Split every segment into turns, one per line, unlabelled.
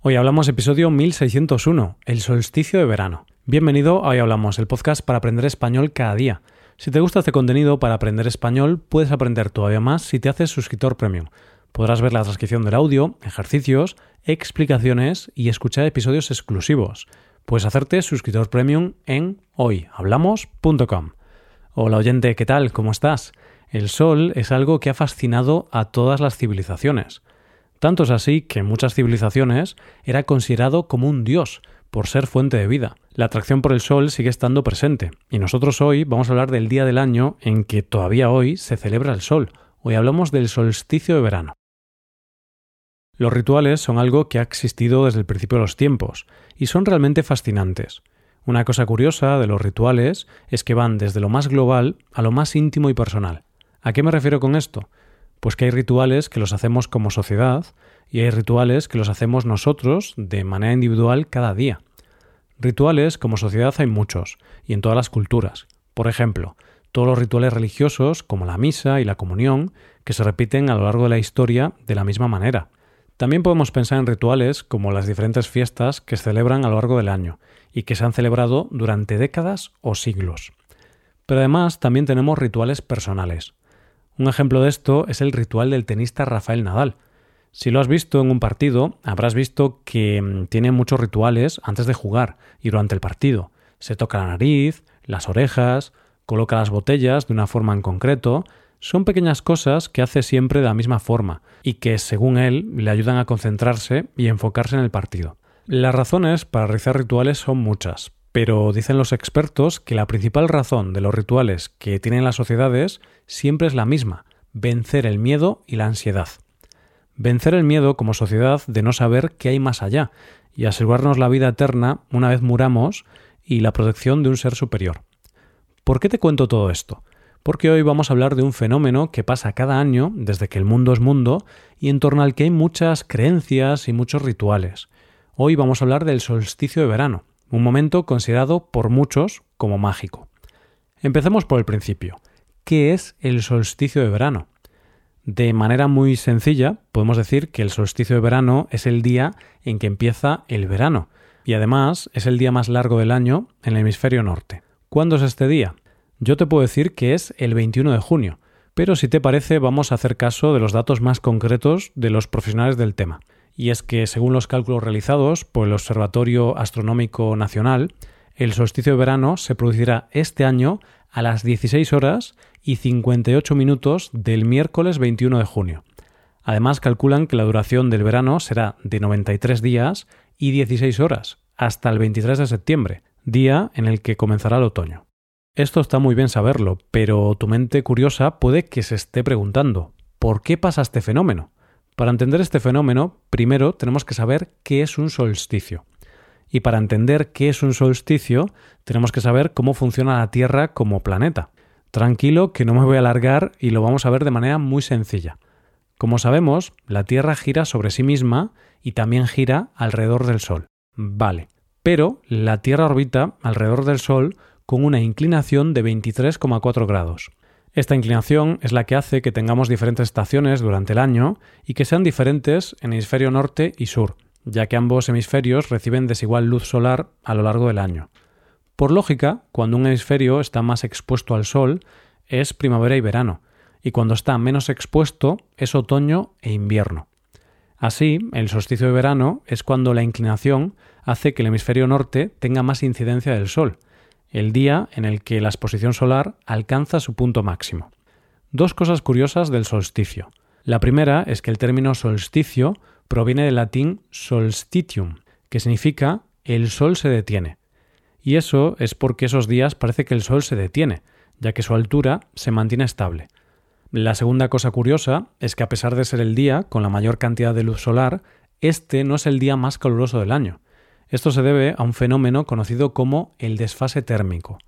Hoy hablamos episodio 1601, el solsticio de verano. Bienvenido a Hoy Hablamos, el podcast para aprender español cada día. Si te gusta este contenido para aprender español, puedes aprender todavía más si te haces suscriptor premium. Podrás ver la transcripción del audio, ejercicios, explicaciones y escuchar episodios exclusivos. Puedes hacerte suscriptor premium en hoyhablamos.com. Hola oyente, ¿qué tal? ¿Cómo estás? El sol es algo que ha fascinado a todas las civilizaciones. Tanto es así que en muchas civilizaciones era considerado como un dios, por ser fuente de vida. La atracción por el sol sigue estando presente, y nosotros hoy vamos a hablar del día del año en que todavía hoy se celebra el sol. Hoy hablamos del solsticio de verano. Los rituales son algo que ha existido desde el principio de los tiempos, y son realmente fascinantes. Una cosa curiosa de los rituales es que van desde lo más global a lo más íntimo y personal. ¿A qué me refiero con esto? Pues que hay rituales que los hacemos como sociedad y hay rituales que los hacemos nosotros de manera individual cada día. Rituales como sociedad hay muchos, y en todas las culturas. Por ejemplo, todos los rituales religiosos, como la misa y la comunión, que se repiten a lo largo de la historia de la misma manera. También podemos pensar en rituales como las diferentes fiestas que se celebran a lo largo del año y que se han celebrado durante décadas o siglos. Pero además también tenemos rituales personales. Un ejemplo de esto es el ritual del tenista Rafael Nadal. Si lo has visto en un partido, habrás visto que mm, tiene muchos rituales antes de jugar y durante el partido. Se toca la nariz, las orejas, coloca las botellas de una forma en concreto. Son pequeñas cosas que hace siempre de la misma forma y que, según él, le ayudan a concentrarse y enfocarse en el partido. Las razones para realizar rituales son muchas, pero dicen los expertos que la principal razón de los rituales que tienen las sociedades siempre es la misma, vencer el miedo y la ansiedad. Vencer el miedo como sociedad de no saber qué hay más allá y asegurarnos la vida eterna una vez muramos y la protección de un ser superior. ¿Por qué te cuento todo esto? Porque hoy vamos a hablar de un fenómeno que pasa cada año desde que el mundo es mundo y en torno al que hay muchas creencias y muchos rituales. Hoy vamos a hablar del solsticio de verano, un momento considerado por muchos como mágico. Empecemos por el principio. ¿Qué es el solsticio de verano? De manera muy sencilla, podemos decir que el solsticio de verano es el día en que empieza el verano, y además es el día más largo del año en el hemisferio norte. ¿Cuándo es este día? Yo te puedo decir que es el 21 de junio, pero si te parece vamos a hacer caso de los datos más concretos de los profesionales del tema y es que según los cálculos realizados por el Observatorio Astronómico Nacional, el solsticio de verano se producirá este año a las 16 horas y 58 minutos del miércoles 21 de junio. Además, calculan que la duración del verano será de 93 días y 16 horas, hasta el 23 de septiembre, día en el que comenzará el otoño. Esto está muy bien saberlo, pero tu mente curiosa puede que se esté preguntando, ¿por qué pasa este fenómeno? Para entender este fenómeno, primero tenemos que saber qué es un solsticio. Y para entender qué es un solsticio, tenemos que saber cómo funciona la Tierra como planeta. Tranquilo, que no me voy a alargar y lo vamos a ver de manera muy sencilla. Como sabemos, la Tierra gira sobre sí misma y también gira alrededor del Sol. Vale. Pero la Tierra orbita alrededor del Sol con una inclinación de 23,4 grados. Esta inclinación es la que hace que tengamos diferentes estaciones durante el año y que sean diferentes en hemisferio norte y sur, ya que ambos hemisferios reciben desigual luz solar a lo largo del año. Por lógica, cuando un hemisferio está más expuesto al sol, es primavera y verano, y cuando está menos expuesto es otoño e invierno. Así, el solsticio de verano es cuando la inclinación hace que el hemisferio norte tenga más incidencia del sol, el día en el que la exposición solar alcanza su punto máximo. Dos cosas curiosas del solsticio. La primera es que el término solsticio proviene del latín solstitium, que significa el sol se detiene. Y eso es porque esos días parece que el sol se detiene, ya que su altura se mantiene estable. La segunda cosa curiosa es que a pesar de ser el día con la mayor cantidad de luz solar, este no es el día más caluroso del año. Esto se debe a un fenómeno conocido como el desfase térmico.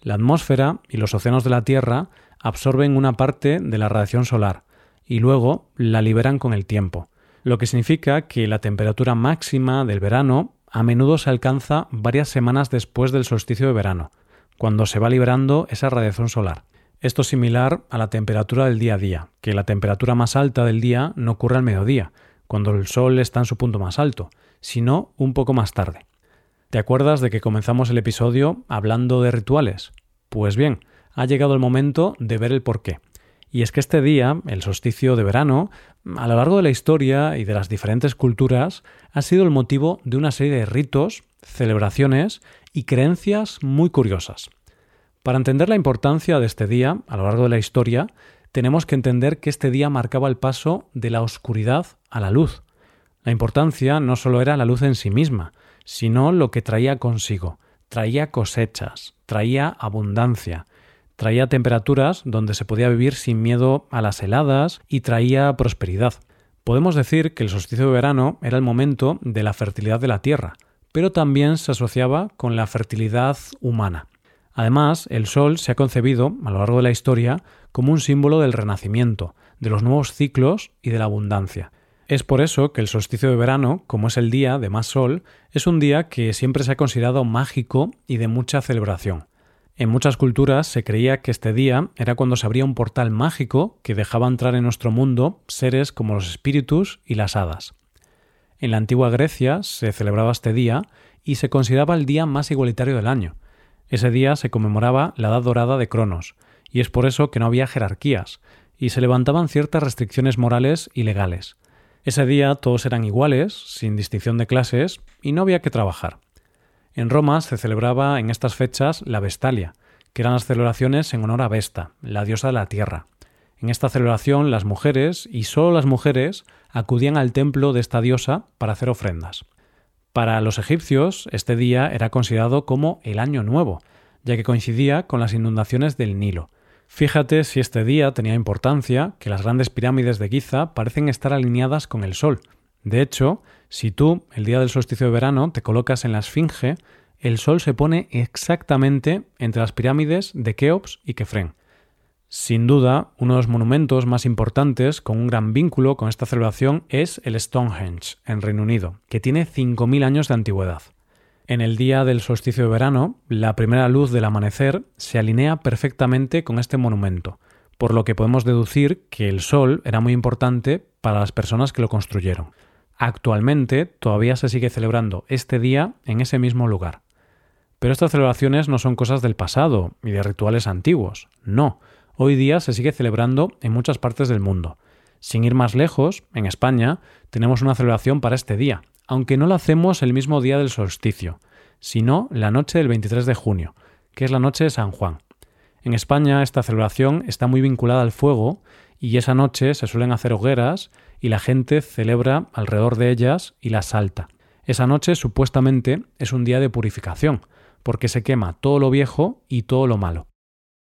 La atmósfera y los océanos de la Tierra absorben una parte de la radiación solar y luego la liberan con el tiempo, lo que significa que la temperatura máxima del verano a menudo se alcanza varias semanas después del solsticio de verano, cuando se va liberando esa radiación solar. Esto es similar a la temperatura del día a día, que la temperatura más alta del día no ocurre al mediodía, cuando el sol está en su punto más alto, sino un poco más tarde. ¿Te acuerdas de que comenzamos el episodio hablando de rituales? Pues bien, ha llegado el momento de ver el porqué. Y es que este día, el solsticio de verano, a lo largo de la historia y de las diferentes culturas, ha sido el motivo de una serie de ritos, celebraciones y creencias muy curiosas. Para entender la importancia de este día a lo largo de la historia, tenemos que entender que este día marcaba el paso de la oscuridad a la luz. La importancia no solo era la luz en sí misma, sino lo que traía consigo. Traía cosechas, traía abundancia, Traía temperaturas donde se podía vivir sin miedo a las heladas y traía prosperidad. Podemos decir que el solsticio de verano era el momento de la fertilidad de la tierra, pero también se asociaba con la fertilidad humana. Además, el sol se ha concebido a lo largo de la historia como un símbolo del renacimiento, de los nuevos ciclos y de la abundancia. Es por eso que el solsticio de verano, como es el día de más sol, es un día que siempre se ha considerado mágico y de mucha celebración. En muchas culturas se creía que este día era cuando se abría un portal mágico que dejaba entrar en nuestro mundo seres como los espíritus y las hadas. En la antigua Grecia se celebraba este día y se consideraba el día más igualitario del año. Ese día se conmemoraba la edad dorada de Cronos, y es por eso que no había jerarquías, y se levantaban ciertas restricciones morales y legales. Ese día todos eran iguales, sin distinción de clases, y no había que trabajar. En Roma se celebraba en estas fechas la Vestalia, que eran las celebraciones en honor a Vesta, la diosa de la tierra. En esta celebración las mujeres, y solo las mujeres, acudían al templo de esta diosa para hacer ofrendas. Para los egipcios, este día era considerado como el Año Nuevo, ya que coincidía con las inundaciones del Nilo. Fíjate si este día tenía importancia que las grandes pirámides de Giza parecen estar alineadas con el Sol, de hecho, si tú, el día del solsticio de verano, te colocas en la Esfinge, el Sol se pone exactamente entre las pirámides de Keops y Kefren. Sin duda, uno de los monumentos más importantes con un gran vínculo con esta celebración es el Stonehenge, en Reino Unido, que tiene 5.000 años de antigüedad. En el día del solsticio de verano, la primera luz del amanecer se alinea perfectamente con este monumento, por lo que podemos deducir que el Sol era muy importante para las personas que lo construyeron. Actualmente todavía se sigue celebrando este día en ese mismo lugar. Pero estas celebraciones no son cosas del pasado y de rituales antiguos, no. Hoy día se sigue celebrando en muchas partes del mundo. Sin ir más lejos, en España tenemos una celebración para este día, aunque no la hacemos el mismo día del solsticio, sino la noche del 23 de junio, que es la noche de San Juan. En España esta celebración está muy vinculada al fuego y esa noche se suelen hacer hogueras y la gente celebra alrededor de ellas y las salta. Esa noche supuestamente es un día de purificación, porque se quema todo lo viejo y todo lo malo.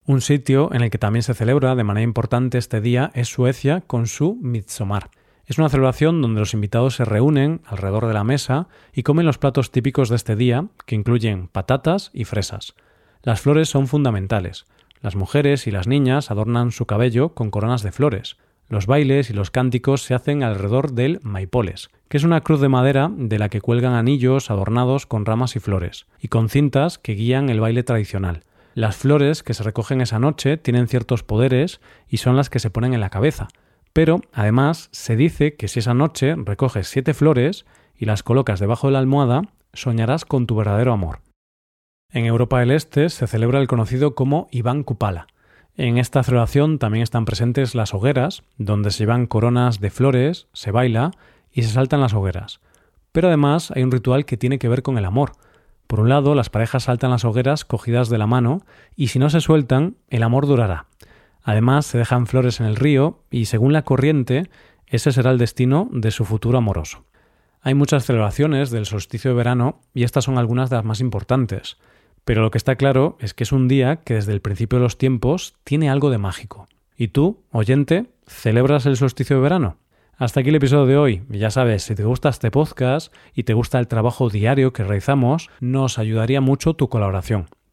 Un sitio en el que también se celebra de manera importante este día es Suecia con su Midsommar. Es una celebración donde los invitados se reúnen alrededor de la mesa y comen los platos típicos de este día, que incluyen patatas y fresas. Las flores son fundamentales. Las mujeres y las niñas adornan su cabello con coronas de flores. Los bailes y los cánticos se hacen alrededor del maipoles, que es una cruz de madera de la que cuelgan anillos adornados con ramas y flores, y con cintas que guían el baile tradicional. Las flores que se recogen esa noche tienen ciertos poderes y son las que se ponen en la cabeza. Pero, además, se dice que si esa noche recoges siete flores y las colocas debajo de la almohada, soñarás con tu verdadero amor. En Europa del Este se celebra el conocido como Iván Kupala. En esta celebración también están presentes las hogueras, donde se llevan coronas de flores, se baila y se saltan las hogueras. Pero además hay un ritual que tiene que ver con el amor. Por un lado, las parejas saltan las hogueras cogidas de la mano y si no se sueltan, el amor durará. Además, se dejan flores en el río y, según la corriente, ese será el destino de su futuro amoroso. Hay muchas celebraciones del solsticio de verano y estas son algunas de las más importantes. Pero lo que está claro es que es un día que desde el principio de los tiempos tiene algo de mágico. ¿Y tú, oyente, celebras el solsticio de verano? Hasta aquí el episodio de hoy. Ya sabes, si te gusta este podcast y te gusta el trabajo diario que realizamos, nos ayudaría mucho tu colaboración.